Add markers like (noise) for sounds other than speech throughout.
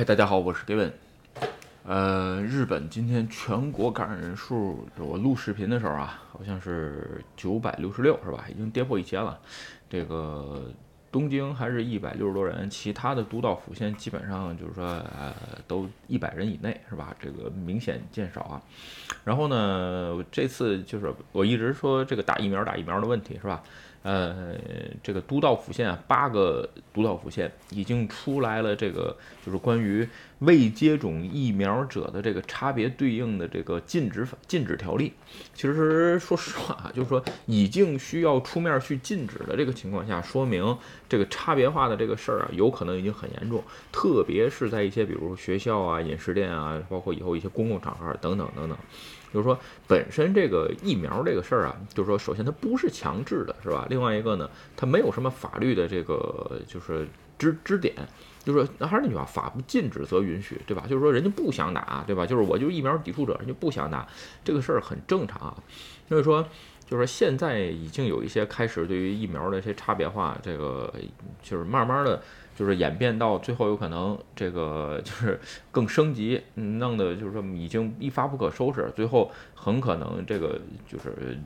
嗨，大家好，我是 Gavin。呃，日本今天全国感染人数，我录视频的时候啊，好像是九百六十六，是吧？已经跌破一千了。这个东京还是一百六十多人，其他的都道府县基本上就是说，呃，都一百人以内，是吧？这个明显减少啊。然后呢，这次就是我一直说这个打疫苗打疫苗的问题，是吧？呃，这个都道府县啊，八个都道府县已经出来了，这个就是关于未接种疫苗者的这个差别对应的这个禁止法禁止条例。其实说实话啊，就是说已经需要出面去禁止的这个情况下，说明这个差别化的这个事儿啊，有可能已经很严重，特别是在一些比如学校啊、饮食店啊，包括以后一些公共场合等等等等。就是说，本身这个疫苗这个事儿啊，就是说，首先它不是强制的，是吧？另外一个呢，它没有什么法律的这个就是支支点，就是，还是那句话，法不禁止则允许，对吧？就是说，人家不想打，对吧？就是我就是疫苗抵触者，人家不想打，这个事儿很正常啊。所以说，就是现在已经有一些开始对于疫苗的一些差别化，这个就是慢慢的。就是演变到最后，有可能这个就是 (laughs) 更升级，弄的就是说已经一发不可收拾，最后很可能这个就是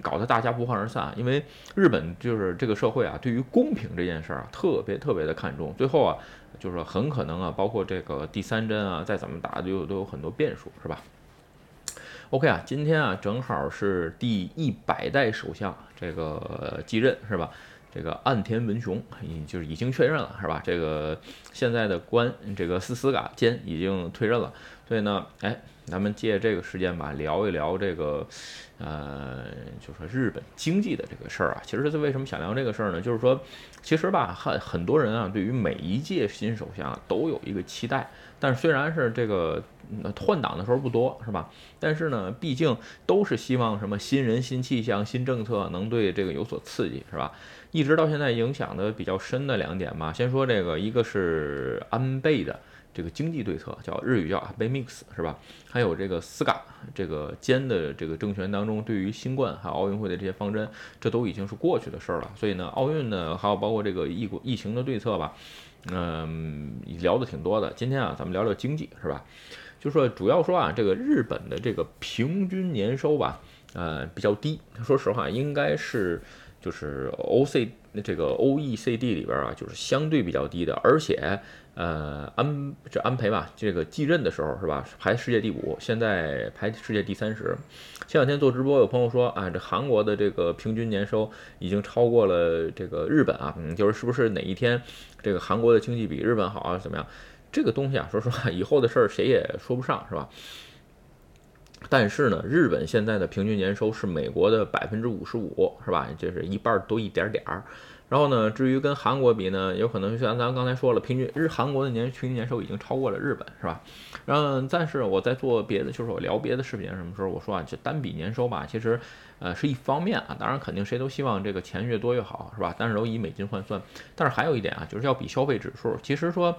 搞得大家不欢而散。因为日本就是这个社会啊，对于公平这件事儿啊，特别特别的看重。最后啊，就是很可能啊，包括这个第三针啊，再怎么打，都都有很多变数，是吧？OK 啊，今天啊，正好是第一百代首相这个继任，是吧？这个岸田文雄已就是已经确认了，是吧？这个现在的官，这个斯斯嘎兼已经退任了，所以呢，哎，咱们借这个时间吧，聊一聊这个，呃，就说日本经济的这个事儿啊。其实，是为什么想聊这个事儿呢？就是说，其实吧，很很多人啊，对于每一届新首相都有一个期待。但是虽然是这个换挡的时候不多，是吧？但是呢，毕竟都是希望什么新人、新气象、新政策能对这个有所刺激，是吧？一直到现在影响的比较深的两点吧，先说这个，一个是安倍的这个经济对策，叫日语叫安倍 mix，是吧？还有这个斯嘎这个兼的这个政权当中，对于新冠还有奥运会的这些方针，这都已经是过去的事儿了。所以呢，奥运呢，还有包括这个疫疫情的对策吧，嗯，聊的挺多的。今天啊，咱们聊聊经济，是吧？就说主要说啊，这个日本的这个平均年收吧，呃，比较低。说实话，应该是。就是 O C 这个 O E C D 里边啊，就是相对比较低的，而且呃安这安培吧，这个继任的时候是吧，排世界第五，现在排世界第三十。前两天做直播，有朋友说啊，这韩国的这个平均年收已经超过了这个日本啊，嗯，就是是不是哪一天这个韩国的经济比日本好啊？怎么样？这个东西啊，说实话，以后的事儿谁也说不上，是吧？但是呢，日本现在的平均年收是美国的百分之五十五，是吧？就是一半多一点点儿。然后呢，至于跟韩国比呢，有可能像咱刚才说了，平均日韩国的年平均年收已经超过了日本，是吧？嗯，但是我在做别的，就是我聊别的视频什么时候，我说啊，就单笔年收吧，其实，呃，是一方面啊。当然，肯定谁都希望这个钱越多越好，是吧？但是都以美金换算。但是还有一点啊，就是要比消费指数。其实说。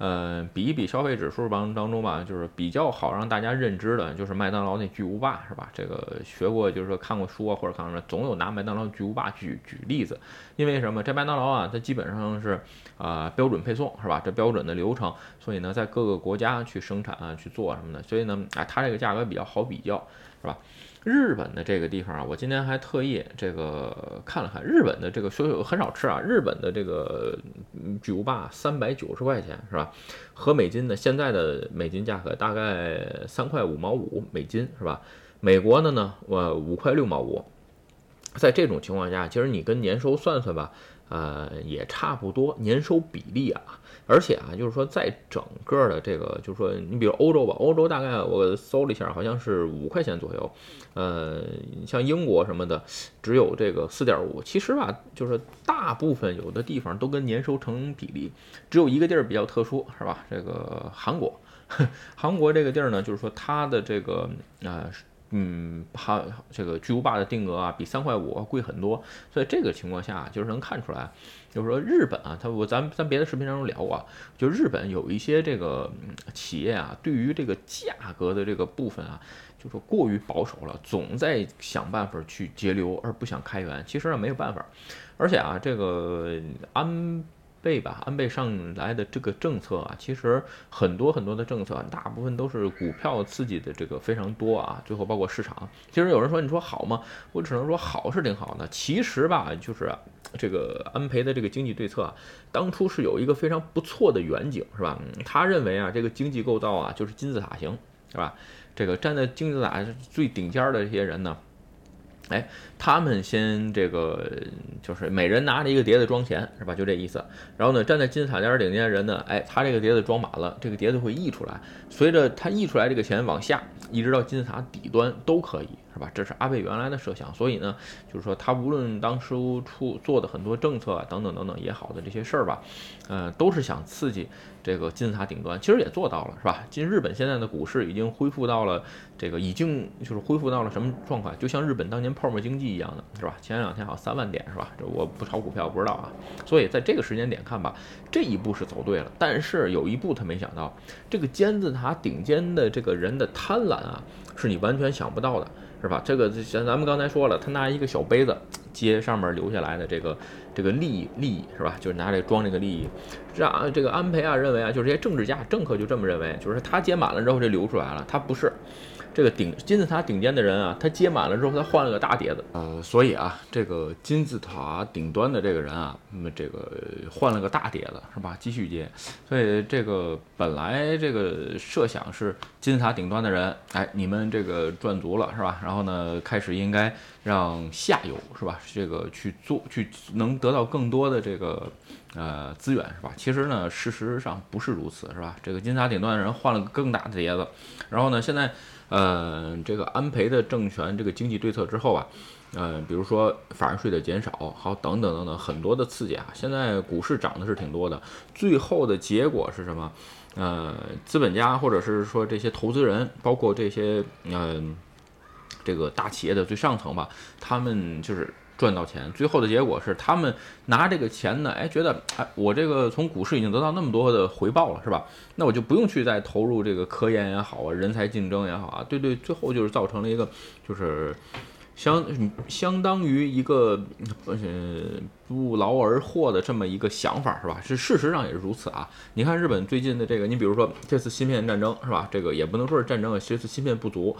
呃，比一比消费指数当当中吧，就是比较好让大家认知的，就是麦当劳那巨无霸是吧？这个学过，就是说看过书啊，或者看什么，总有拿麦当劳巨无霸举举例子。因为什么？这麦当劳啊，它基本上是啊标准配送是吧？这标准的流程，所以呢，在各个国家去生产啊去做什么的，所以呢，哎，它这个价格比较好比较是吧？日本的这个地方啊，我今天还特意这个看了看日本的这个，所以很少吃啊。日本的这个巨无霸三百九十块钱是吧？和美金的现在的美金价格大概三块五毛五美金是吧？美国的呢，我五块六毛五。在这种情况下，其实你跟年收算算吧。呃，也差不多年收比例啊，而且啊，就是说在整个的这个，就是说你比如欧洲吧，欧洲大概我搜了一下，好像是五块钱左右。呃，像英国什么的，只有这个四点五。其实吧，就是大部分有的地方都跟年收成比例，只有一个地儿比较特殊，是吧？这个韩国，(laughs) 韩国这个地儿呢，就是说它的这个啊。嗯，它这个巨无霸的定额啊，比三块五贵很多，所以这个情况下就是能看出来，就是说日本啊，它我咱咱别的视频当中聊过，就日本有一些这个企业啊，对于这个价格的这个部分啊，就是过于保守了，总在想办法去节流，而不想开源。其实呢没有办法，而且啊，这个安倍吧，安倍上来的这个政策啊，其实很多很多的政策，大部分都是股票刺激的这个非常多啊。最后包括市场，其实有人说你说好吗？我只能说好是挺好的。其实吧，就是这个安倍的这个经济对策啊，当初是有一个非常不错的远景，是吧？他认为啊，这个经济构造啊就是金字塔型，是吧？这个站在金字塔最顶尖的这些人呢。哎，他们先这个就是每人拿着一个碟子装钱，是吧？就这意思。然后呢，站在金字塔尖顶尖的人呢，哎，他这个碟子装满了，这个碟子会溢出来，随着他溢出来这个钱往下，一直到金字塔底端都可以。是吧？这是阿贝原来的设想，所以呢，就是说他无论当初出做的很多政策啊，等等等等也好的这些事儿吧，呃，都是想刺激这个金字塔顶端，其实也做到了，是吧？今日本现在的股市已经恢复到了这个已经就是恢复到了什么状况？就像日本当年泡沫经济一样的，是吧？前两天好像三万点，是吧？这我不炒股票不知道啊。所以在这个时间点看吧，这一步是走对了，但是有一步他没想到，这个金字塔顶尖的这个人的贪婪啊，是你完全想不到的。是吧？这个像咱们刚才说了，他拿一个小杯子接上面留下来的这个这个利益利益是吧？就是拿这装这个利益，让这个安培啊认为啊，就是这些政治家政客就这么认为，就是他接满了之后就流出来了，他不是。这个顶金字塔顶尖的人啊，他接满了之后，他换了个大碟子，呃，所以啊，这个金字塔顶端的这个人啊，那么这个换了个大碟子，是吧？继续接，所以这个本来这个设想是金字塔顶端的人，哎，你们这个赚足了，是吧？然后呢，开始应该让下游，是吧？这个去做，去能得到更多的这个呃资源，是吧？其实呢，事实上不是如此，是吧？这个金字塔顶端的人换了个更大的碟子，然后呢，现在。呃，这个安培的政权这个经济对策之后啊，呃，比如说法人税的减少，好等等等等很多的刺激啊，现在股市涨的是挺多的。最后的结果是什么？呃，资本家或者是说这些投资人，包括这些嗯，这个大企业的最上层吧，他们就是。赚到钱，最后的结果是他们拿这个钱呢，哎，觉得哎，我这个从股市已经得到那么多的回报了，是吧？那我就不用去再投入这个科研也好啊，人才竞争也好啊，对对，最后就是造成了一个就是相相当于一个呃不劳而获的这么一个想法，是吧？是事实上也是如此啊。你看日本最近的这个，你比如说这次芯片战争，是吧？这个也不能说是战争啊，这次芯片不足。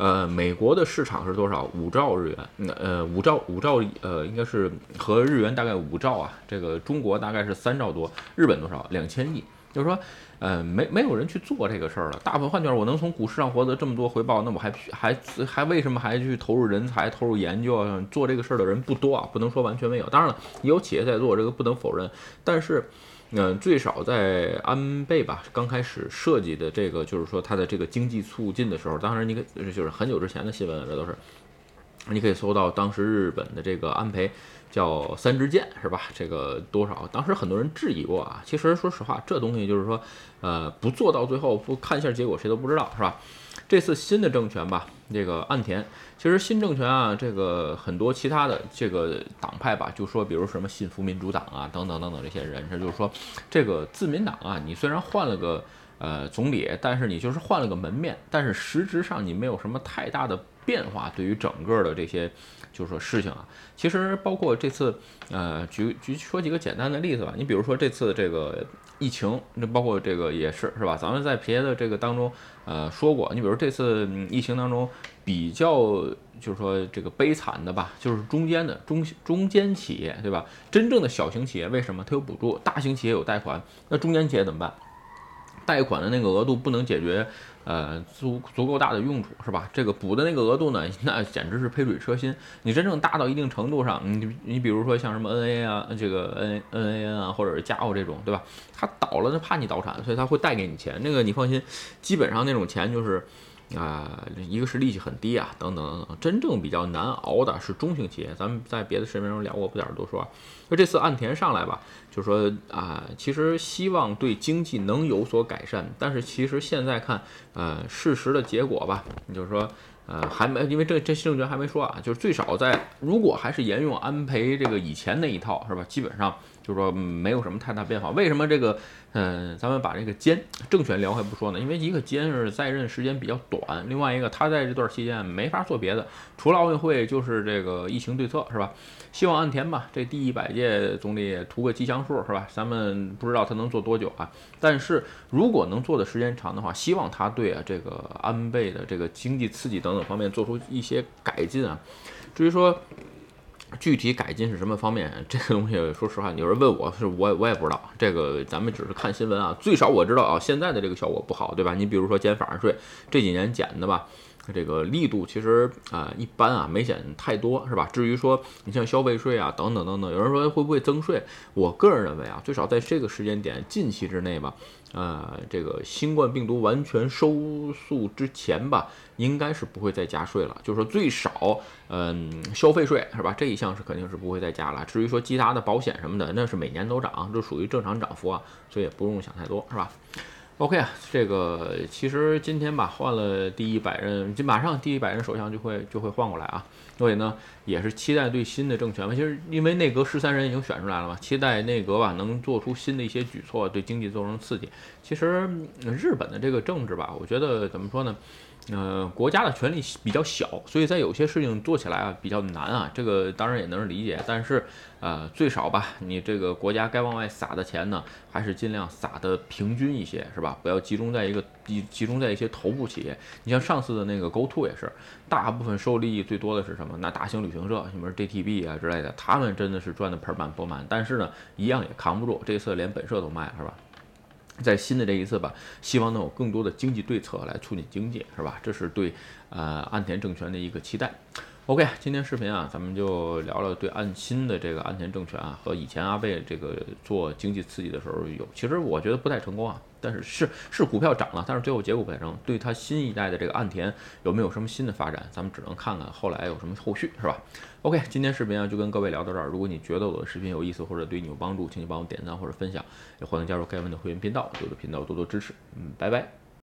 呃，美国的市场是多少？五兆日元，那呃五兆五兆，呃应该是和日元大概五兆啊。这个中国大概是三兆多，日本多少？两千亿。就是说，呃，没没有人去做这个事儿了。大部分换句话，我能从股市上获得这么多回报，那我还还还为什么还去投入人才、投入研究啊？做这个事儿的人不多啊，不能说完全没有。当然了，有企业在做这个，不能否认。但是。嗯，最少在安倍吧刚开始设计的这个，就是说它的这个经济促进的时候，当然你可就是很久之前的新闻了，这都是，你可以搜到当时日本的这个安倍叫三支箭是吧？这个多少？当时很多人质疑过啊。其实说实话，这东西就是说，呃，不做到最后不看一下结果，谁都不知道是吧？这次新的政权吧，这个岸田，其实新政权啊，这个很多其他的这个党派吧，就说比如什么新福民主党啊，等等等等这些人，这就是说，这个自民党啊，你虽然换了个呃总理，但是你就是换了个门面，但是实质上你没有什么太大的变化，对于整个的这些就是说事情啊，其实包括这次，呃，举举说几个简单的例子吧，你比如说这次这个。疫情，那包括这个也是是吧？咱们在别的这个当中，呃，说过，你比如这次疫情当中比较就是说这个悲惨的吧，就是中间的中中间企业，对吧？真正的小型企业为什么它有补助？大型企业有贷款，那中间企业怎么办？贷款的那个额度不能解决。呃，足足够大的用处是吧？这个补的那个额度呢，那简直是杯水车薪。你真正大到一定程度上，你你比如说像什么 N A 啊，这个 N N A N 啊，或者是嘉奥这种，对吧？他倒了，它怕你倒产，所以他会贷给你钱。那个你放心，基本上那种钱就是。啊，一个是利息很低啊，等等等等，真正比较难熬的是中型企业。咱们在别的视频中聊过，不点多说。就这次岸田上来吧，就说啊，其实希望对经济能有所改善，但是其实现在看，呃，事实的结果吧，就是说，呃，还没，因为这这新政权还没说啊，就是最少在如果还是沿用安倍这个以前那一套，是吧？基本上就是说没有什么太大变化。为什么这个？嗯，咱们把这个坚政权聊还不说呢，因为一个坚是在任时间比较短，另外一个他在这段期间没法做别的，除了奥运会就是这个疫情对策，是吧？希望岸田吧，这第一百届总理图个吉祥数，是吧？咱们不知道他能做多久啊，但是如果能做的时间长的话，希望他对啊这个安倍的这个经济刺激等等方面做出一些改进啊。至于说。具体改进是什么方面？(laughs) 这个东西，说实话，有人问我是我我也不知道。这个咱们只是看新闻啊，最少我知道啊，现在的这个效果不好，对吧？你比如说减法税，这几年减的吧，这个力度其实啊一般啊，没减太多，是吧？至于说你像消费税啊等等等等，有人说会不会增税？我个人认为啊，最少在这个时间点近期之内吧。呃，这个新冠病毒完全收束之前吧，应该是不会再加税了。就是说，最少，嗯，消费税是吧？这一项是肯定是不会再加了。至于说其他的保险什么的，那是每年都涨，这属于正常涨幅啊，所以也不用想太多，是吧？OK 啊，这个其实今天吧换了第一百任，就马上第一百任首相就会就会换过来啊，所以呢也是期待对新的政权嘛，其实因为内阁十三人已经选出来了嘛，期待内阁吧能做出新的一些举措，对经济造成刺激。其实日本的这个政治吧，我觉得怎么说呢？呃，国家的权力比较小，所以在有些事情做起来啊比较难啊。这个当然也能理解，但是呃，最少吧，你这个国家该往外撒的钱呢，还是尽量撒的平均一些，是吧？不要集中在一个集集中在一些头部企业。你像上次的那个 GoTo 也是，大部分受利益最多的是什么？那大型旅行社，什么 JTB 啊之类的，他们真的是赚的盆满钵满，但是呢，一样也扛不住。这次连本社都卖了，是吧？在新的这一次吧，希望能有更多的经济对策来促进经济，是吧？这是对呃岸田政权的一个期待。OK，今天视频啊，咱们就聊聊对岸新的这个岸田政权啊，和以前阿贝这个做经济刺激的时候有，其实我觉得不太成功啊。但是是是股票涨了，但是最后结果不太成。对他新一代的这个岸田有没有什么新的发展，咱们只能看看后来有什么后续，是吧？OK，今天视频啊就跟各位聊到这儿。如果你觉得我的视频有意思或者对你有帮助，请你帮我点赞或者分享，也欢迎加入盖文的会员频道，对我的频道多多支持。嗯，拜拜。